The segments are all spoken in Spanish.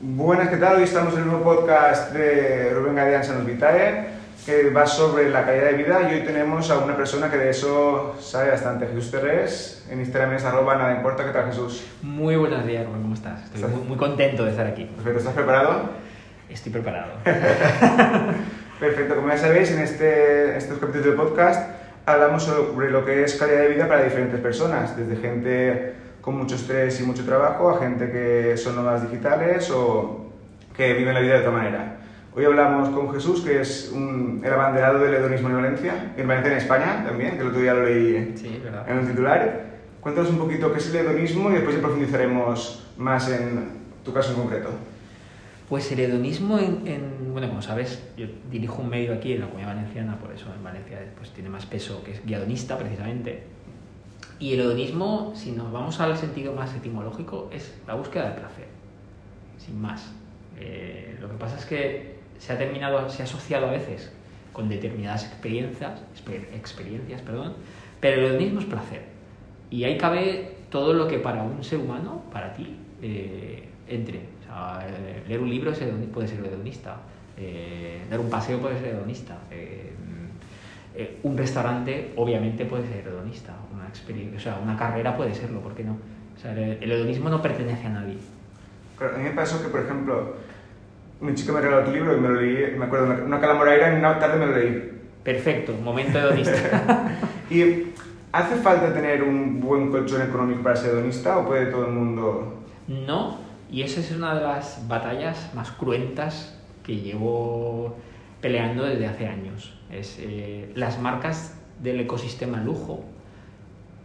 Buenas, ¿qué tal? Hoy estamos en el nuevo podcast de Rubén Gadián Sanos Vitae, que va sobre la calidad de vida y hoy tenemos a una persona que de eso sabe bastante, Jesús Terrés, en Instagram es arroba nada importa, ¿qué tal Jesús? Muy buenos días, Rubén, ¿cómo estás? Estoy muy, muy contento de estar aquí. Perfecto, ¿estás preparado? Estoy preparado. Perfecto, como ya sabéis, en este, estos capítulos del podcast hablamos sobre lo que es calidad de vida para diferentes personas, desde gente con mucho estrés y mucho trabajo a gente que son nómadas digitales o que viven la vida de otra manera. Hoy hablamos con Jesús, que es un, el abanderado del hedonismo en Valencia, en Valencia en España también, que el otro día lo leí Sí, en un titular. Cuéntanos un poquito qué es el hedonismo y después ya profundizaremos más en tu caso en concreto. Pues el hedonismo, en, en- bueno, como sabes, yo dirijo un medio aquí en la Comunidad Valenciana, por eso en Valencia pues, tiene más peso, que es guiadonista precisamente. Y el hedonismo, si nos vamos al sentido más etimológico, es la búsqueda del placer, sin más. Eh, lo que pasa es que se ha terminado, se ha asociado a veces con determinadas experiencias, exper- experiencias, perdón, pero el hedonismo es placer. Y ahí cabe todo lo que para un ser humano, para ti, eh, entre. Eh, leer un libro puede ser hedonista, eh, dar un paseo puede ser hedonista, un restaurante obviamente puede ser hedonista, experiencia, o sea, una carrera puede serlo, ¿por qué no? O sea, el, el hedonismo no pertenece a nadie. Claro, a mí me pasó que, por ejemplo, mi chica me regaló tu libro y me lo leí, me acuerdo, una, una calamoraira en una tarde me lo leí. Perfecto, momento hedonista. ¿Y hace falta tener un buen colchón económico para ser hedonista o puede todo el mundo...? No, y esa es una de las batallas más cruentas que llevo peleando desde hace años. Es eh, las marcas del ecosistema lujo,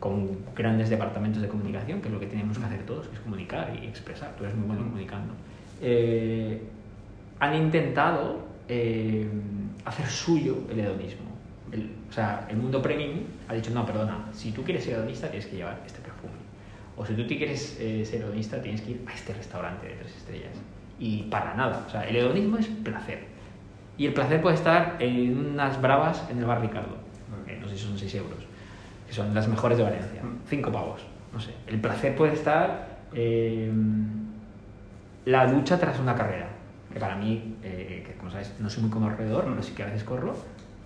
con grandes departamentos de comunicación, que es lo que tenemos que hacer todos, que es comunicar y expresar. Tú eres muy bueno comunicando. Eh, han intentado eh, hacer suyo el hedonismo. El- o sea, el mundo premium ha dicho, no, perdona, si tú quieres ser hedonista tienes que llevar este perfume. O si tú te quieres eh, ser hedonista tienes que ir a este restaurante de tres estrellas. Y para nada. O sea, el hedonismo es placer. Y el placer puede estar en unas bravas en el bar Ricardo. No sé si son 6 euros. Que son las mejores de Valencia. Mm. 5 pavos. No sé. El placer puede estar eh, la lucha tras una carrera. Que para mí, eh, que como sabes, no soy muy corredor, pero sí que a veces corro.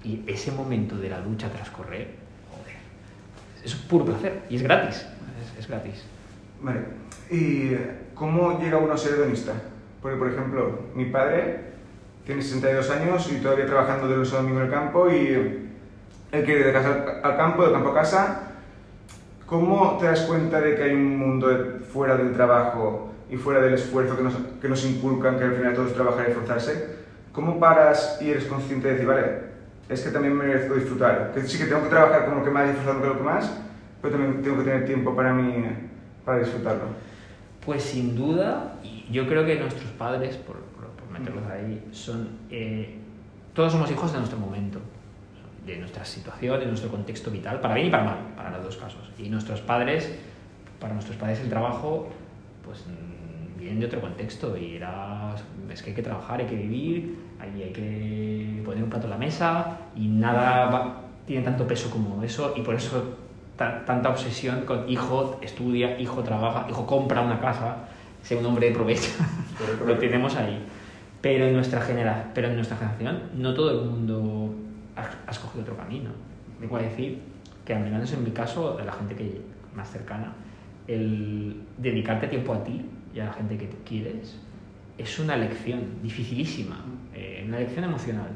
Y ese momento de la lucha tras correr, joder, es puro placer. Y es gratis. Es, es gratis. Vale. ¿Y cómo llega uno a ser hedonista? Porque, por ejemplo, mi padre tiene 62 años y todavía trabajando de lunes a domingo en el campo y quiere ir de casa al campo, de campo a casa. ¿Cómo te das cuenta de que hay un mundo fuera del trabajo y fuera del esfuerzo que nos, que nos inculcan, que al final todo es trabajar y esforzarse? ¿Cómo paras y eres consciente de decir, vale, es que también merezco disfrutar? Que sí que tengo que trabajar con lo que más esforzarme con lo que más, pero también tengo que tener tiempo para mí, para disfrutarlo. Pues sin duda, yo creo que nuestros padres, por, por- por meterlos ahí, son. eh, todos somos hijos de nuestro momento, de nuestra situación, de nuestro contexto vital, para bien y para mal, para los dos casos. Y nuestros padres, para nuestros padres el trabajo, pues mm, vienen de otro contexto y era. Es que hay que trabajar, hay que vivir, ahí hay que poner un plato en la mesa y nada va- tiene tanto peso como eso y por eso ta- tanta obsesión con hijo estudia, hijo trabaja, hijo compra una casa, sea un hombre de provecho, lo tenemos ahí. Pero en nuestra pero en nuestra generación no todo el mundo ha, ha escogido otro camino. Vengo a decir que al menos en mi caso, de la gente que más cercana, el dedicarte tiempo a ti y a la gente que quieres es una lección dificilísima, eh, una lección emocional,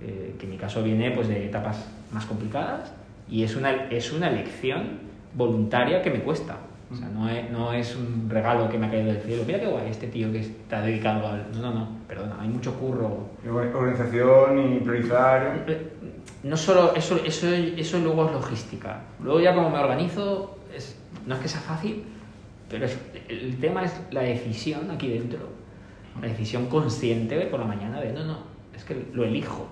eh, que en mi caso viene pues, de etapas más complicadas y es una, es una lección voluntaria que me cuesta. O sea, no es, no es un regalo que me ha caído del cielo. Mira qué guay este tío que está dedicado al... No, no, no, perdona, hay mucho curro. Organización y priorizar. Eh, No solo eso, eso, eso luego es logística. Luego ya como me organizo, es, no es que sea fácil, pero es- el tema es la decisión aquí dentro. La decisión consciente por la mañana de no, no, es que lo elijo.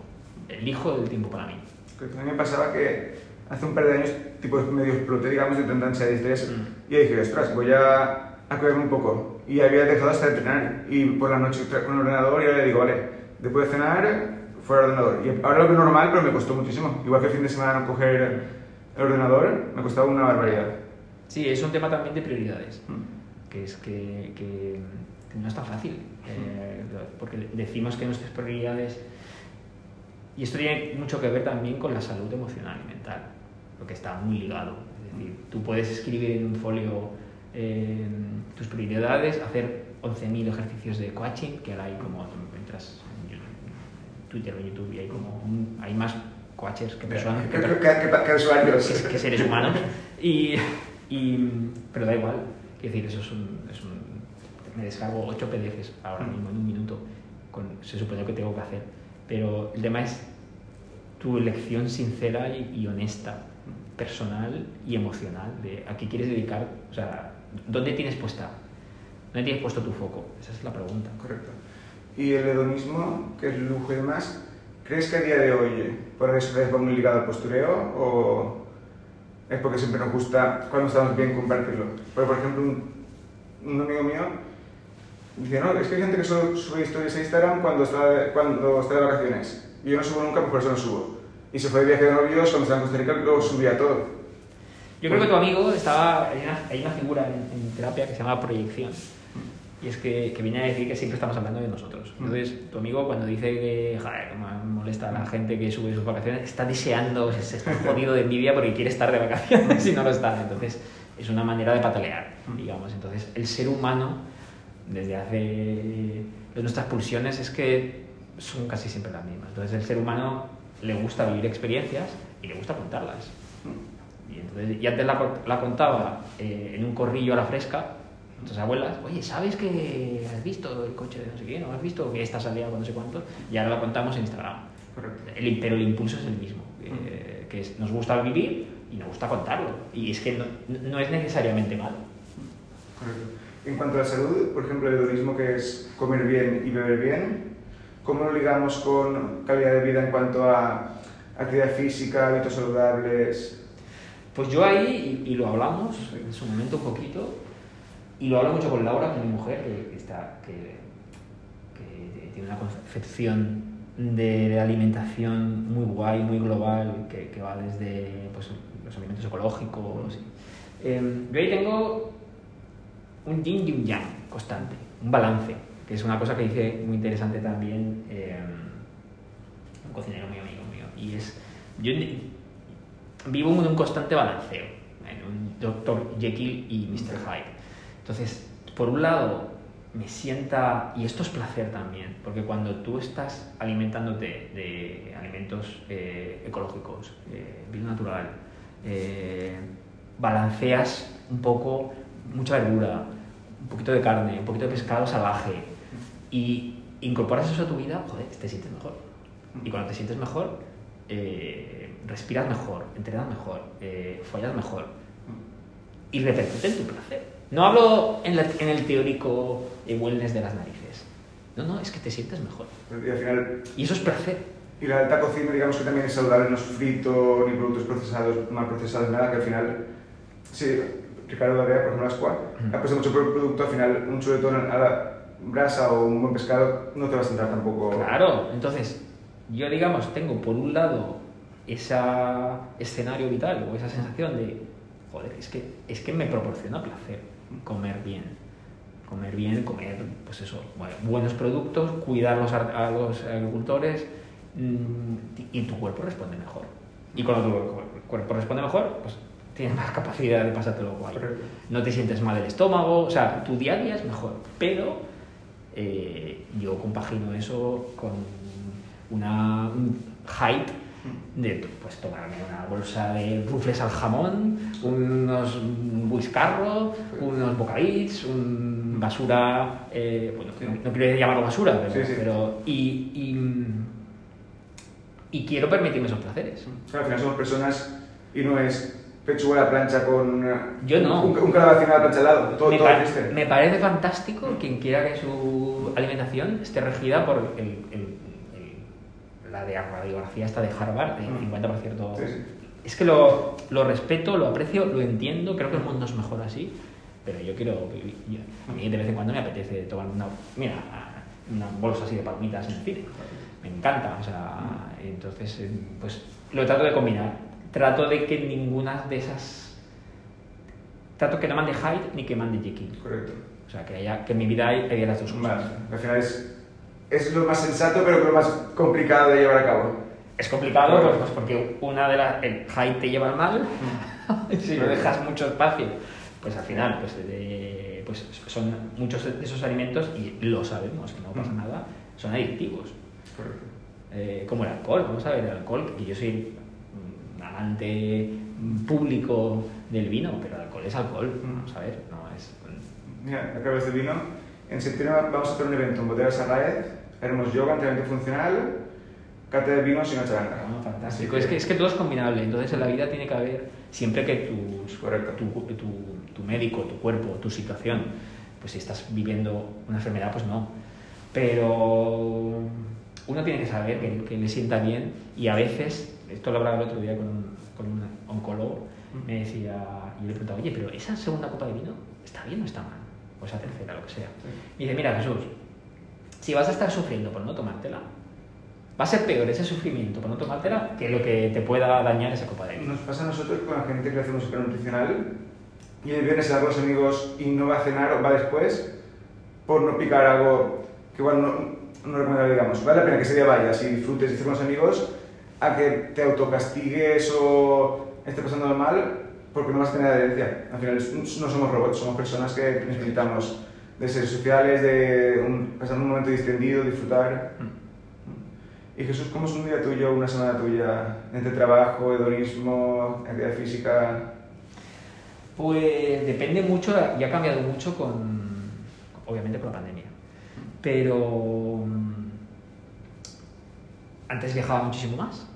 Elijo el tiempo para mí. Que me pasaba que hace un par de años, tipo medio exploté, digamos, de tanta ansiedad y estrés. Mm. Y dije, ostras, voy a, a cuidarme un poco. Y había dejado hasta de entrenar. Y por la noche con el ordenador y ahora le digo, vale, después de cenar, fuera el ordenador. Y ahora lo veo normal, pero me costó muchísimo. Igual que el fin de semana no coger el ordenador, me costaba una barbaridad. Sí, es un tema también de prioridades. Mm. que es que, que no es tan fácil, eh, porque decimos que nuestras prioridades, y esto tiene mucho que ver también con la salud emocional y mental, porque está muy ligado. Es decir, tú puedes escribir en un folio eh, tus prioridades, hacer 11.000 ejercicios de coaching, que ahora hay como, entras en Twitter o YouTube y hay como, hay más coaches que personas, que, que. Que, seres humanos, y, y, pero da igual, es decir, eso es un, es un me descargo 8 PDFs ahora mismo en un minuto, con, se supone que tengo que hacer, pero el tema es tu elección sincera y, honesta, personal y emocional, de a qué quieres dedicar, o sea, ¿dónde tienes puesta? ¿Dónde tienes puesto tu foco? Esa es la pregunta. Correcto. ¿Y el hedonismo, que es lujo y demás, crees que a día de hoy por eso va muy ligado al postureo o es porque siempre nos gusta, cuando estamos bien, compartirlo? Porque, por ejemplo, un, un amigo mío Dice, no, es que hay gente que solo sube historias a Instagram cuando está, cuando está de vacaciones. Yo no subo nunca, pues por eso no subo. Y se fue de viaje de novios, cuando estaba en Costa Rica, lo subía todo. Yo creo que tu amigo estaba. Hay una, hay una figura en, terapia que se llama proyección. Y es que, que, viene a decir que siempre estamos hablando de nosotros. Mm. Entonces, tu amigo, cuando dice que, joder, me molesta a la gente que sube sus vacaciones, está deseando, se está jodido de envidia porque quiere estar de vacaciones y no lo está. Entonces, es una manera de patalear, mm. digamos. Entonces, el ser humano desde hace nuestras pulsiones es que son casi siempre las mismas. Entonces el ser humano le gusta vivir experiencias y le gusta contarlas. Y, entonces, y antes la, la contaba eh, en un corrillo a la fresca, nuestras abuelas, oye, ¿sabes que has visto el coche de no sé qué? ¿No has visto que esta salida con no sé cuánto? Y ahora la contamos en Instagram. El, pero el impulso es el mismo, que es, nos gusta vivir y nos gusta contarlo. Y es que no, no es necesariamente malo. Correcto. En cuanto a la salud, por ejemplo, el hedonismo que es comer bien y beber bien, ¿cómo lo ligamos con calidad de vida en cuanto a actividad física, hábitos saludables? Pues yo ahí, y, lo hablamos en su momento un poquito, y lo hablo mucho con Laura, con mi mujer, que, está, que, tiene una concepción de, alimentación muy guay, muy global, que, va desde pues, los alimentos ecológicos. Eh, yo ahí tengo un yin y un yang constante, un balance, que es una cosa que dice muy interesante también eh, un cocinero muy amigo mío. Y es, yo vivo en un constante balanceo, en un Dr. Jekyll y Mr. Hyde. Entonces, por un lado, me sienta, y esto es placer también, porque cuando tú estás alimentándote de alimentos eh, ecológicos, eh, vida natural, eh, balanceas un poco mucha verdura, un poquito de carne, un poquito de pescado salvaje y incorporas eso a tu vida, joder, te sientes mejor. Y cuando te sientes mejor, eh, respiras mejor, entrenas mejor, eh, follas mejor y repercute en tu placer. No hablo en, el teórico wellness de las narices. No, no, es que te sientes mejor. Y, al final, y eso es placer. Y la alta cocina, digamos que también es saludable, no es frito, ni productos procesados, mal procesados, nada, que al final, sí, Ricardo Darea, por ejemplo, la Squad, ha puesto mucho producto, al final un chuletón a la brasa o un buen pescado no te va a sentar tampoco. Claro, entonces yo digamos tengo por un lado ese escenario vital o esa sensación de, joder, es que, es que me proporciona placer comer bien. Comer bien, comer, pues eso, buenos productos, cuidar a los agricultores mm, y tu cuerpo responde mejor. Y cuando tu cuerpo responde mejor, pues tienes más capacidad de pasártelo guay. No te sientes mal el estómago, o sea, tu día a día es mejor. Pero eh, yo compagino eso con una, un hype de pues tomarme una bolsa de rufles al jamón, unos whiscarro, unos bocadits, un basura, eh, bueno, no, quiero llamarlo basura, pero, pero y, y, y, quiero permitirme esos placeres. al final somos personas y no es pechuga a la plancha con Yo no. un, un calabacín a la plancha al lado. Todo, me, todo me parece fantástico quien quiera que su alimentación esté regida por el, el, la de radiografía esta de Harvard, de 50%. Sí, sí. Es que lo, lo, respeto, lo aprecio, lo entiendo, creo que el mundo es mejor así, pero yo quiero vivir. A mí de vez en cuando me apetece tomar una, mira, una bolsa así de palmitas en el cine. Me encanta, o sea, entonces, eh, pues lo trato de combinar trato de que ninguna de esas trato que no mande Hyde ni que mande Jekyll. Correcto. O sea, que, haya, que en mi vida hay, haya las dos cosas. Vale. Al final es, es lo más sensato, pero lo más complicado de llevar a cabo. Es complicado pues, pues porque una de las... El Hyde te lleva al mal, si no dejas mucho espacio, pues al final pues, de- pues son muchos de esos alimentos, y lo sabemos, que no pasa Mm. nada, son adictivos. Correcto. Eh, como el alcohol, vamos a ver, el alcohol, que yo soy mm, amante mm, público del vino, pero el alcohol es alcohol, Mm. vamos a ver, no es... Mira, acabas de vino. En septiembre vamos a hacer un evento en Bodegas Arraez. Haremos yoga, entrenamiento funcional, cata de vinos y una charanga. Bueno, fantástico. Es, que, es que todo es combinable, entonces en la vida tiene que haber, siempre que tus, Correcto. tu, tu, tu médico, tu cuerpo, tu situación, pues si estás viviendo una enfermedad, pues no. Pero uno tiene que saber que, que le sienta bien y a veces, esto lo hablaba el otro día con un, con un oncólogo, me decía, y yo le preguntaba, oye, pero esa segunda copa de vino, ¿está bien o está mal? O esa tercera, lo que sea. Y dice, mira Jesús, si vas a estar sufriendo por no tomártela, va a ser peor ese sufrimiento por no tomártela que lo que te pueda dañar esa copa de vino. Nos pasa a nosotros con la gente que hacemos nutricional y el viernes se con los amigos y no va a cenar o va después por no picar algo que igual no, no recomendable, digamos. Vale la pena que ese día vayas y disfrutes y estés con los amigos a que te autocastigues o estés pasando mal porque no vas a tener adherencia. Al final no somos robots, somos personas que necesitamos de seres sociales, de un- pasar un momento distendido, disfrutar. Y Jesús, ¿cómo es un día tuyo, una semana tuya, entre trabajo, hedonismo, actividad física? Pues depende mucho y ha cambiado mucho con, obviamente, con la pandemia. Pero mm, antes viajaba muchísimo más,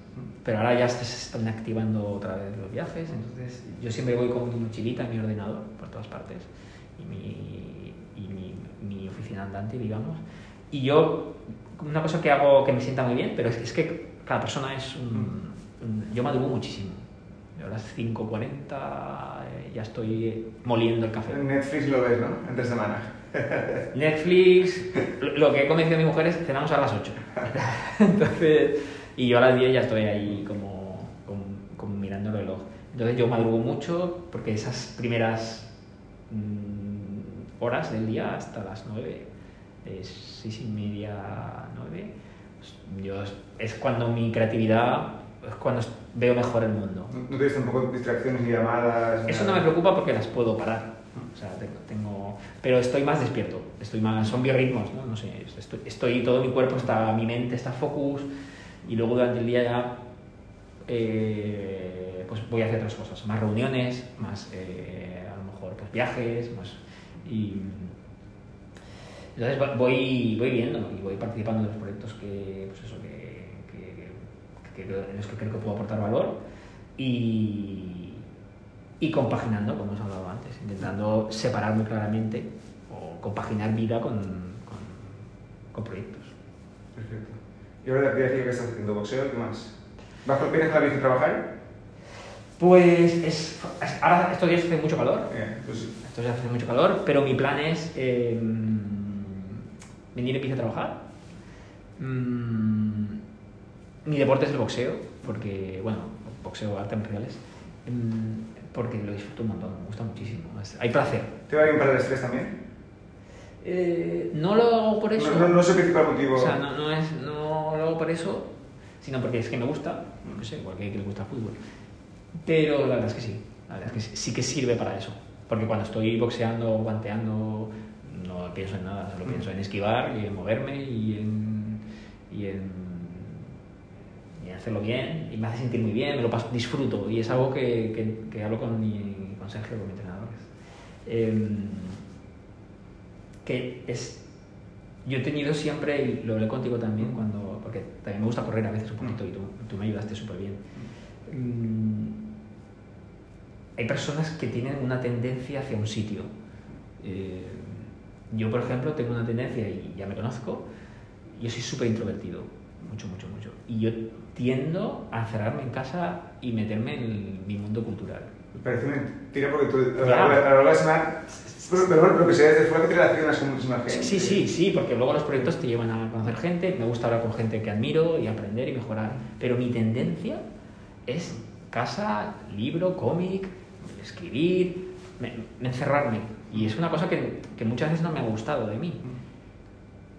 pero ahora ya se están activando otra vez los viajes, entonces yo siempre voy con mi mochilita, mi ordenador por todas partes y mi, y mi, mi oficina andante, digamos. Y yo, una cosa que hago que me sienta muy bien, pero es, es que cada persona es un, un- Yo madrugo muchísimo. Yo a las 5.40 eh, ya estoy moliendo el café. En Netflix lo ves, ¿no? Entre semana. Netflix, lo- que he convencido a mi mujer es cenamos a las 8. Entonces, y yo a las 10 ya estoy ahí como, como, como mirando el reloj. Entonces yo madrugo mucho porque esas primeras mm, horas del día hasta las 9, de 6 y media a 9, pues, yo, es cuando mi creatividad, es cuando veo mejor el mundo. No tienes tampoco distracciones ni llamadas. Eso no nada. me preocupa porque las puedo parar. O sea, tengo, pero estoy más despierto. Estoy más, son biorritmos, ¿no? No sé. Estoy, estoy- todo mi cuerpo está, mi mente está focus y luego durante el día ya, eh, pues voy a hacer otras cosas, más reuniones, más, eh, a lo mejor, pues viajes, más y entonces voy, voy viendo y voy participando en los proyectos que, pues eso, que, que- que en los que creo que puedo aportar valor y, y compaginando, como hemos hablado antes, intentando separar muy claramente o compaginar vida con, con, con proyectos. Perfecto. ¿Y ahora de actividad física qué estás haciendo? ¿Boxeo? ¿Qué más? ¿Vas con piernas a la bici a trabajar? Pues es, ahora estos días hace mucho calor, Bien, pues estos días hace mucho calor, pero mi plan es eh, venir en bici a trabajar. Mm, mi deporte es el boxeo, porque, bueno, boxeo artes marciales, mm, porque lo disfruto un montón, me gusta muchísimo. hay placer. ¿te va bien para el estrés también? Eh, no lo hago por eso. No, no, no es el principal motivo. O sea, no, no, es, no lo hago por eso, sino porque es que me gusta, no sé, igual que, que le gusta el fútbol. Pero la verdad es que sí, la verdad es que sí, sí que sirve para eso. Porque cuando estoy boxeando o guanteando, no pienso en nada, solo pienso en esquivar y en moverme y en, y en, y en hacerlo bien. Y me hace sentir muy bien, me lo paso, disfruto. Y es algo que, que, que hablo con, mi, con Sergio, con mi entrenador. Em, que es yo he tenido siempre, y lo hablé contigo también, cuando, porque también me gusta correr a veces un poquito y tú, tú me ayudaste súper bien. Mm, hay personas que tienen una tendencia hacia un sitio. Eh, yo, por ejemplo, tengo una tendencia, y ya me conozco, yo soy súper introvertido, mucho, mucho, mucho. Y yo tiendo a encerrarme en casa y meterme en mi mundo cultural. Me parece mentira porque tú a lo Ya. largo de- la semana... Pero, lo que sé desde fuera que te relacionas con muchísima gente. Sí, sí, sí, porque luego los proyectos te llevan a conocer gente, me gusta hablar con gente que admiro y aprender y mejorar, pero mi tendencia es casa, libro, cómic, escribir, me, me encerrarme. Y es una cosa que, que muchas veces no me ha gustado de mí.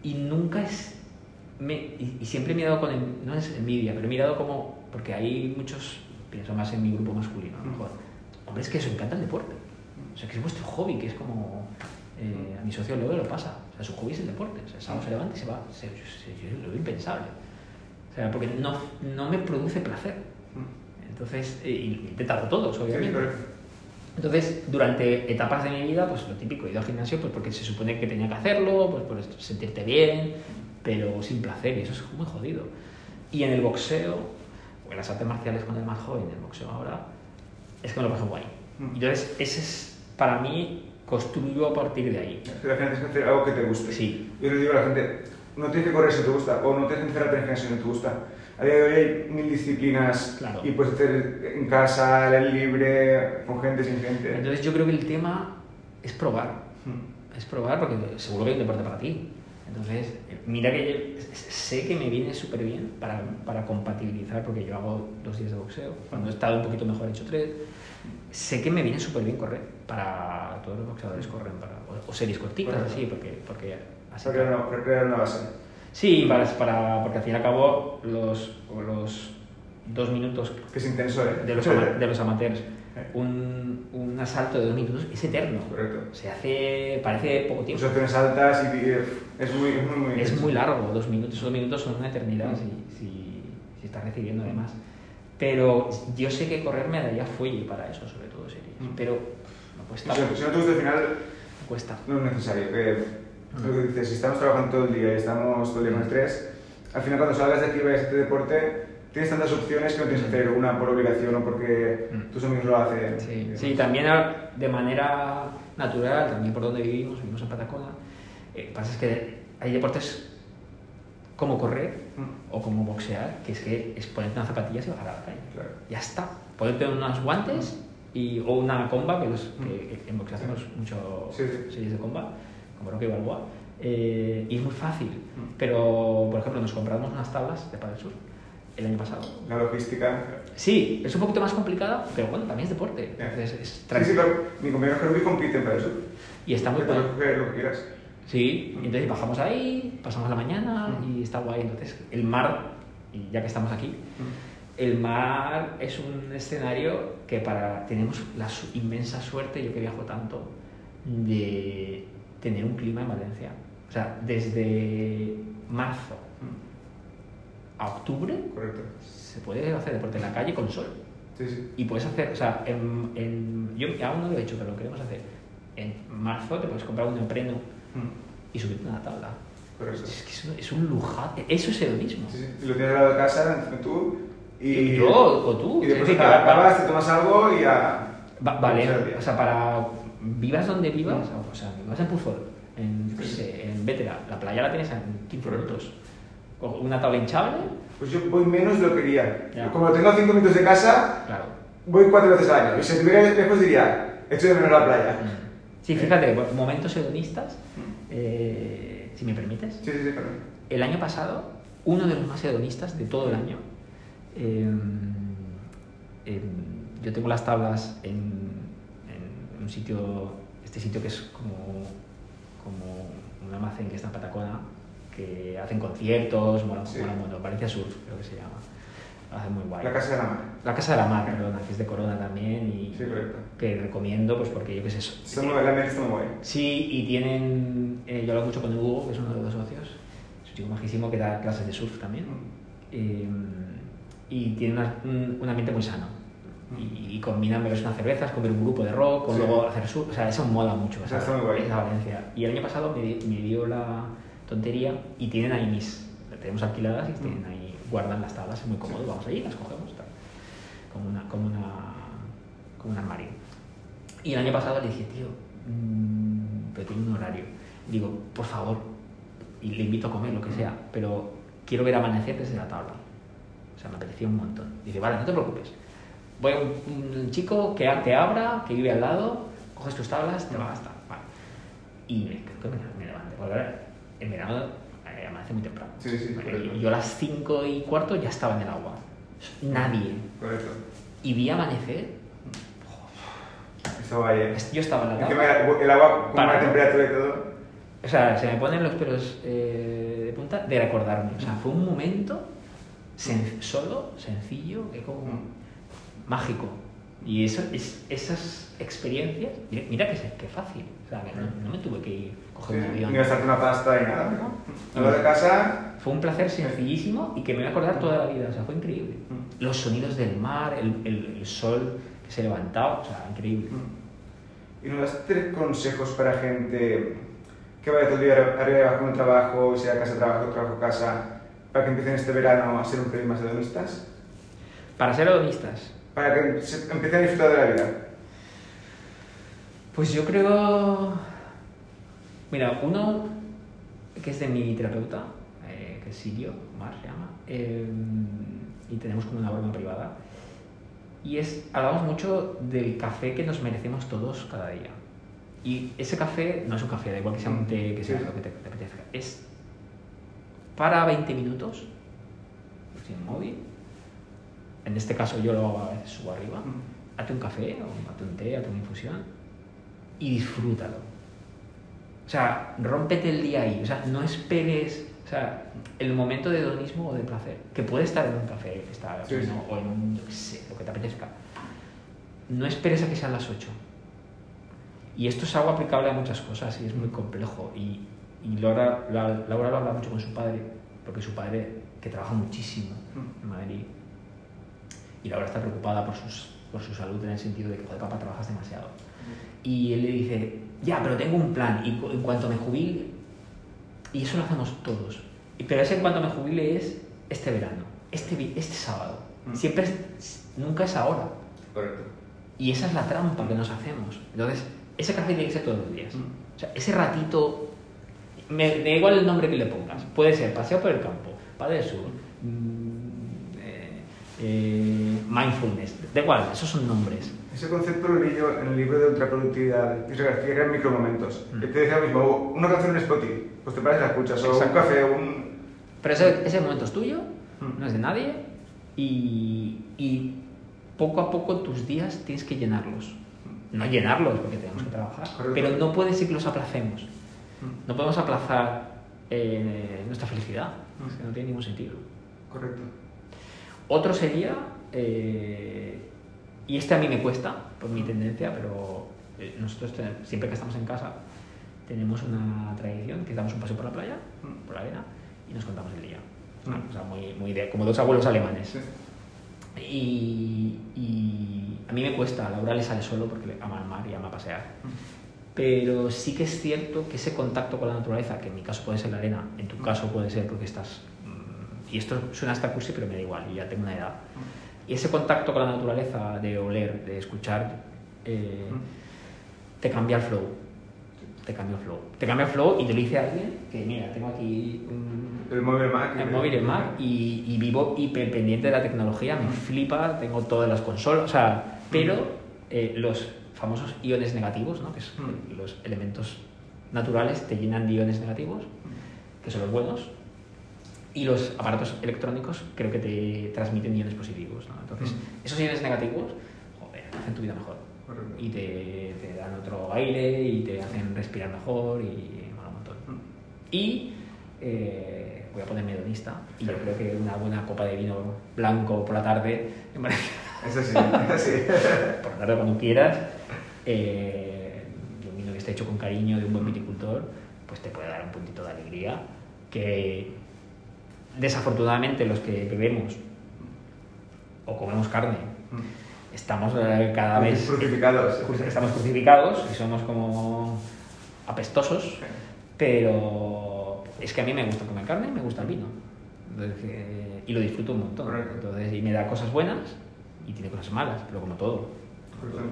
Y nunca es... Me, y, y siempre he mirado con... en- No es envidia, pero he mirado como... Porque hay muchos... Pienso más en mi grupo masculino, a lo mejor. Hombre, es que os encanta el deporte. O sea, que es vuestro hobby, que es como... eh, a mi socio luego lo pasa. O sea, su hobby es el deporte. O sea, el sábado se levanta y se va. Se, se- yo lo veo impensable. O sea, porque no, no me produce placer. Entonces, eh, y he intentado todos, Sí, sí, obviamente. correcto. Entonces, durante etapas de mi vida, pues lo típico, he ido al gimnasio pues porque se supone que tenía que hacerlo, pues por esto, sentirte bien, pero sin placer, y eso es muy jodido. Y en el boxeo, o en las artes marciales cuando era más joven, en el boxeo ahora, es que me lo paso guay. Mm. Entonces, ese es, para mí, construyo a partir de ahí. Es final tienes que hacer algo que te guste. Sí. Yo le digo a la gente, no tienes que correr si te gusta, o no tienes que encerrarte en gimnasio si no te gusta. A día de hoy hay mil disciplinas Claro. y puedes hacer en casa, al aire libre, con gente, sin gente. Entonces, yo creo que el tema es probar. Mm. es probar porque seguro que hay un deporte para ti. Entonces, mira que yo sé que me viene súper bien para, para compatibilizar, porque yo hago dos días de boxeo. Cuando he estado un poquito mejor he hecho tres. Sé que me viene súper bien correr. Para todos los boxeadores corren, para, o, o series cortitas, así, porque, porque así para crear una base. Sí, para, para, porque al fin y al cabo los, o los dos minutos Que es intenso, ¿eh? de los, ama- ¿eh? de los amateurs, un, un asalto de dos minutos es eterno. Correcto. Se hace, parece poco tiempo. Pulsaciones altas y es muy, es muy, muy Es muy largo, dos minutos. Dos minutos son una eternidad Mm. si, si, si estás recibiendo además. Pero yo sé que correr me daría fuelle para eso, sobre todo series. Mm. Pero me cuesta. Si, si no te gusta al final, cuesta. no es necesario. Que, Mm. Lo que dices, si estamos trabajando todo el día y estamos todo el día con estrés, al final cuando salgas de aquí y vayas a este deporte, tienes tantas opciones que no tienes que hacer una por obligación o porque Mm. tus amigos lo hacen. Sí, sí, también de manera natural, también por donde vivimos, vivimos en Patacona. Eh, pasa es que hay deportes como correr Mm. o como boxear, que es que es ponerte unas zapatillas y bajar a la calle. Claro. Ya está. Ponerte unos guantes y, o una comba, que, los, que- que en boxeo hacemos mucho Sí, sí. series de comba, como Rocky Balboa, eh, y es muy fácil. Mm. Pero, por ejemplo, nos compramos unas tablas de Padel Sur el año pasado. La logística. Sí, es un poquito más complicada, pero bueno, también es deporte. Ya. Entonces, es Sí, sí, pero mi compañero Herbie compiten para eso. Y está muy Que bueno. lo que quieras. Sí, y entonces bajamos ahí, pasamos la mañana y está guay. Entonces, el mar, y ya que estamos aquí, el mar es un escenario que para tenemos la inmensa suerte, yo que viajo tanto, de tener un clima en Valencia. O sea, desde marzo a octubre Correcto. se puede hacer deporte en la calle con sol. Sí, sí. Y puedes hacer, o sea, en, en- yo aún no lo he hecho, pero lo queremos hacer. En marzo te puedes comprar un neopreno Mm. y subirte a una tabla. Correcto. Es que es un, es un lujazo. Eso es hedonismo. Sí, sí. Lo tienes al lado de casa, encima tú. Y, Yo o tú. Y después Es decir, acabas, te tomas algo y ya. Va- vale, o sea, para vivas donde vivas, Mm. o sea, vivas en Puzol, en, en Vétera, la playa la tienes en 15 Correcto. minutos. Una tabla hinchable, Pues yo voy menos de lo que quería. Como tengo 5 minutos de casa, claro. voy cuatro veces al año. Y si estuviera lejos diría, echo de menos la playa. Sí, fíjate, bueno, momentos hedonistas, eh, si me permites. Sí, sí, sí, claro. El año pasado, uno de los más hedonistas de todo el año, eh, em, yo tengo las tablas en un sitio, este sitio que es como, como un almacén que está en Patacona, que hacen conciertos, mola, Sí. mola un montón, Valencia Surf creo que se llama, lo hacen muy guay. La casa de la mar. La Casa de la Mar, perdona, que es de Corona también y Sí, que recomiendo pues porque yo qué sé, eso. Está muy, guay. Sí, y tienen, eh, yo hablo mucho con Hugo, que es uno de los socios, es un chico majísimo que da clases de surf también, eh, y tiene una- un, un ambiente muy sano. Y, y combinan beberse unas cervezas, comer un grupo de rock, con Sí. luego hacer surf, o sea, eso mola mucho, esa, esa Valencia. Y el año pasado me, me dio la tontería y tienen ahí mis, tenemos alquiladas y tienen ahí, guardan las tablas, es muy cómodo, vamos allí, las cogemos, tal, como, una, como, una, como un armario. Y el año pasado le dije, tío, mm, pero tiene un horario. Digo, por favor, y le invito a comer, lo que sea, pero quiero ver amanecer desde la tabla. O sea, me apetecía un montón. Dice, vale, no te preocupes. Voy a un, un chico que te abra, que vive al lado, coges tus tablas, te va a gastar. Vale. Y me, creo que me, me levanté. Porque ahora, en verano eh, amanece muy temprano. Sí, sí, yo a las 5 y cuarto ya estaba en el agua. Nadie. Correcto. Y vi amanecer ahí. ¿eh? Yo estaba en la tabla. el agua con Para. una temperatura y todo. O sea, se me ponen los pelos eh, de punta de recordarme. O sea, fue un momento sen- solo, sencillo, que como mágico. Y eso, es, esas experiencias, mira, mira que, se- que fácil. O sea, que no, no me tuve que ir a coger un avión. Ni gastarte una pasta y nada. No. Lo de casa. Fue un placer sencillísimo y que me voy a acordar toda la vida. O sea, fue increíble. Mm. Los sonidos del mar, el, el- el sol que se levantaba, o sea, increíble. ¿Y nos das tres consejos para gente que vaya todo el día arriba y abajo en el trabajo, sea casa, trabajo, trabajo, casa, para que empiecen este verano a ser un pelín más hedonistas? Para ser hedonistas, Para que se empiecen a disfrutar de la vida. Pues yo creo. Mira, uno que es de mi terapeuta, eh, que es Sirio, Mar se llama, eh, y tenemos como una broma privada. Y es, hablamos mucho del café que nos merecemos todos cada día. Y ese café no es un café, da igual que sea un té, que sea Sí. lo que te, te apetezca. Es para 20 minutos, sin móvil. En este caso yo lo hago subo arriba hazte un café o hazte un té, hazte una infusión y disfrútalo. O sea, rómpete el día ahí. O sea, no esperes o sea, el momento de hedonismo o de placer, que puede estar en un café, que está Sí, sí. o en un, yo qué sé, lo que te apetezca. No esperes a que sean las 8. Y esto es algo aplicable a muchas cosas y es muy complejo. Y, y Laura, la- Laura lo habla mucho con su padre, porque su padre, que trabaja muchísimo en Madrid, y Laura está preocupada por, sus, por su salud en el sentido de que, joder, papá, trabajas demasiado. Y él le dice, ya, pero tengo un plan, y en cuanto me jubile, y eso lo hacemos todos, pero ese en cuanto me jubile es este verano, este, este sábado. Mm. Siempre es, nunca es ahora. Correcto. Y esa es la trampa que nos hacemos. Entonces, ese café tiene que ser todos los días. Mm. O sea, ese ratito, me da igual el nombre que le pongas. Puede ser paseo por el campo, padre del sur, mm, eh, eh, mindfulness, da igual, esos son nombres. Ese concepto lo leí yo en el libro de ultraproductividad, que se refiere a micromomentos. Mm. Te decía lo mismo, una canción en Spotify, pues te paras y la escuchas, o un café, un... Pero ese, ese momento es tuyo, Mm. no es de nadie, y, y poco a poco tus días tienes que llenarlos. No llenarlos porque tenemos que trabajar, Correcto. pero no puede ser que los aplacemos. Mm. No podemos aplazar eh, nuestra felicidad, Mm. es que no tiene ningún sentido. Correcto. Otro sería, eh, y este a mí me cuesta por mi tendencia, pero eh, nosotros siempre que estamos en casa tenemos una tradición que damos un paseo por la playa, Mm. por la arena, y nos contamos el día. Mm. O sea, muy, muy de- como dos abuelos alemanes. Sí. Y, y a mí me cuesta, a Laura le sale solo porque le ama el mar y ama pasear. Mm. Pero sí que es cierto que ese contacto con la naturaleza, que en mi caso puede ser la arena, en tu caso puede ser porque estás... Y esto suena hasta cursi, pero me da igual, yo ya tengo una edad. Y ese contacto con la naturaleza, de oler, de escuchar, eh, te cambia el flow. Te cambia el flow. Te cambia el flow y te lo dice alguien que, mira, tengo aquí un, El móvil Mac. el móvil Mac y, y vivo hiper pendiente de la tecnología, me flipa, tengo todas las consolas, o sea, pero eh, los famosos iones negativos, ¿no? que son los elementos naturales, te llenan de iones negativos, que son los buenos, y los aparatos electrónicos creo que te transmiten iones positivos. ¿no? Entonces, Mm. esos iones negativos, joder, hacen tu vida mejor. Correcto. Y te, te dan otro aire y te hacen respirar mejor y mola un montón. Mm. Y eh, voy a ponerme hedonista. Y yo creo que una buena copa de vino blanco por la tarde, Eso sí, eso sí. por la tarde cuando quieras, eh, un vino que esté hecho con cariño, de un buen viticultor, pues te puede dar un puntito de alegría que desafortunadamente los que bebemos o comemos carne estamos eh, cada vez Crucificados. estamos crucificados y somos como apestosos pero es que a mí me gusta comer carne y me gusta el vino. Entonces, eh, y lo disfruto un montón. Entonces y me da cosas buenas y tiene cosas malas pero como todo.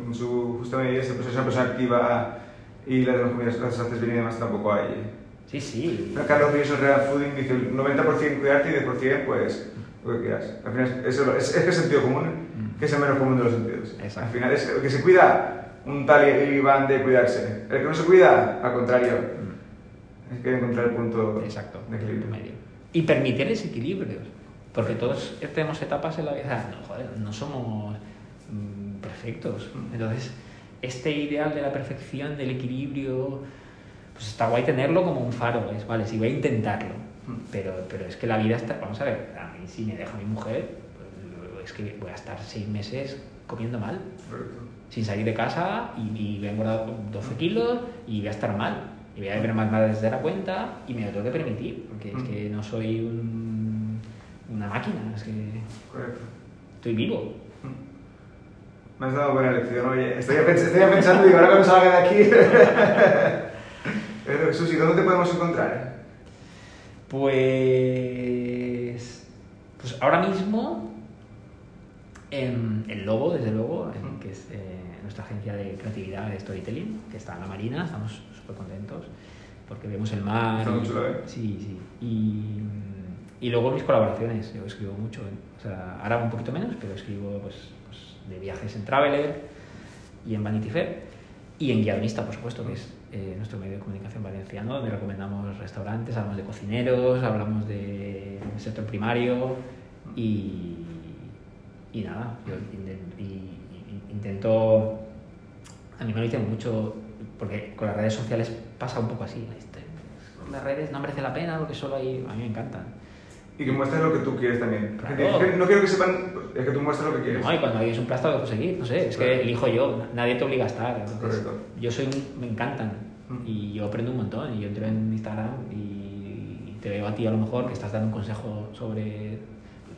En su justa medida, pues, es una persona activa y las comidas las haces bien y demás, tampoco hay. Sí sí Pero Carlos Ríos en Real Fooding dice el 90% cuidarte y 10% pues lo que quieras. Al final es, es, es, es sentido común, que es el menos común de los sentidos. Exacto. Al final es el que se cuida, un tal Iván de cuidarse. El que no se cuida, al contrario. Es que encontrar el punto exacto de equilibrio. medio. y permitirles equilibrios porque todos tenemos etapas en la vida no joder no somos mm, perfectos entonces este ideal de la perfección, del equilibrio, pues está guay tenerlo como un faro, es, vale, sí voy a intentarlo, Mm. pero, pero es que la vida está, vamos a ver, a mí si me deja mi mujer, pues, es que voy a estar seis meses comiendo mal, sin salir de casa y, y voy a engordar 12 kilos y voy a estar mal. Y voy a beber más mal desde la cuenta y me lo tengo que permitir, porque es Mm. que no soy un- una máquina, es que Correcto. estoy vivo. Me has dado buena lección, oye. Estoy, pens- estoy pensando, digo, ahora cuando salga de aquí. Pero, Susi, ¿dónde te podemos encontrar? Pues, pues ahora mismo en El Lobo, desde luego, en- que es eh, nuestra agencia de creatividad de storytelling, que está en la Marina, estamos súper contentos porque vemos el mar. Está muy chulo, ¿eh? Sí, sí. Y, y luego mis colaboraciones, yo escribo mucho, ¿eh? o sea, ahora un poquito menos, pero escribo pues, pues, de viajes en Traveler y en Vanity Fair y en Guiadonista, por supuesto, que es eh, nuestro medio de comunicación valenciano, donde recomendamos restaurantes, hablamos de cocineros, hablamos de- sector primario y, y nada, yo intento, a mí me lo dicen mucho, porque con las redes sociales pasa un poco así, las redes no merece la pena porque solo hay, a mí me encantan. Y que muestres lo que tú quieres también. Claro. Es que No quiero que sepan, es que tú muestres lo que quieres. No, y cuando alguien es un plato lo puedo seguir, no sé, es que Claro. elijo yo, nadie te obliga a estar. entonces, Correcto. yo soy un- me encantan Mm. y yo aprendo un montón. Y yo entro en Instagram y te veo a ti a lo mejor que estás dando un consejo sobre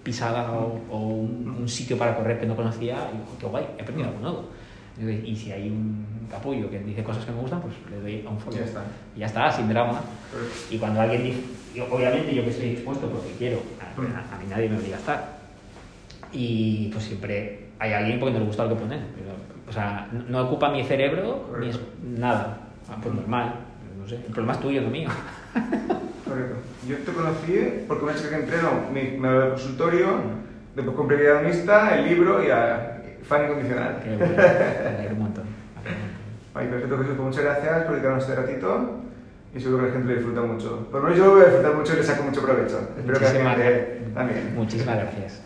pisada o, o un, un sitio para correr que no conocía y digo, qué guay, he aprendido algo nuevo. Y si hay un capullo que dice cosas que me gustan, pues le doy a un follow. Ya está. Y ya está, sin drama. Y cuando alguien dice, yo- obviamente yo que estoy expuesto porque quiero, a, Mm. a- a mí nadie me obliga a estar. Y pues siempre hay alguien porque no le gusta lo que pone. Pero, o sea, no, no ocupa mi cerebro ni es nada. Ah, pues normal, no sé. El problema es tuyo, no mío. Correcto. Yo te conocí porque una chica que entreno me, me habló del consultorio, después compré Vida Hedonista, el libro y a fan incondicional. Que bueno, me alegro un montón. perfecto, Jesús, pues muchas gracias por dedicarnos este ratito y seguro que la gente lo disfruta mucho. Por lo menos yo lo voy a disfrutar mucho y le saco mucho provecho. Espero que la gente también. Muchísimas gracias.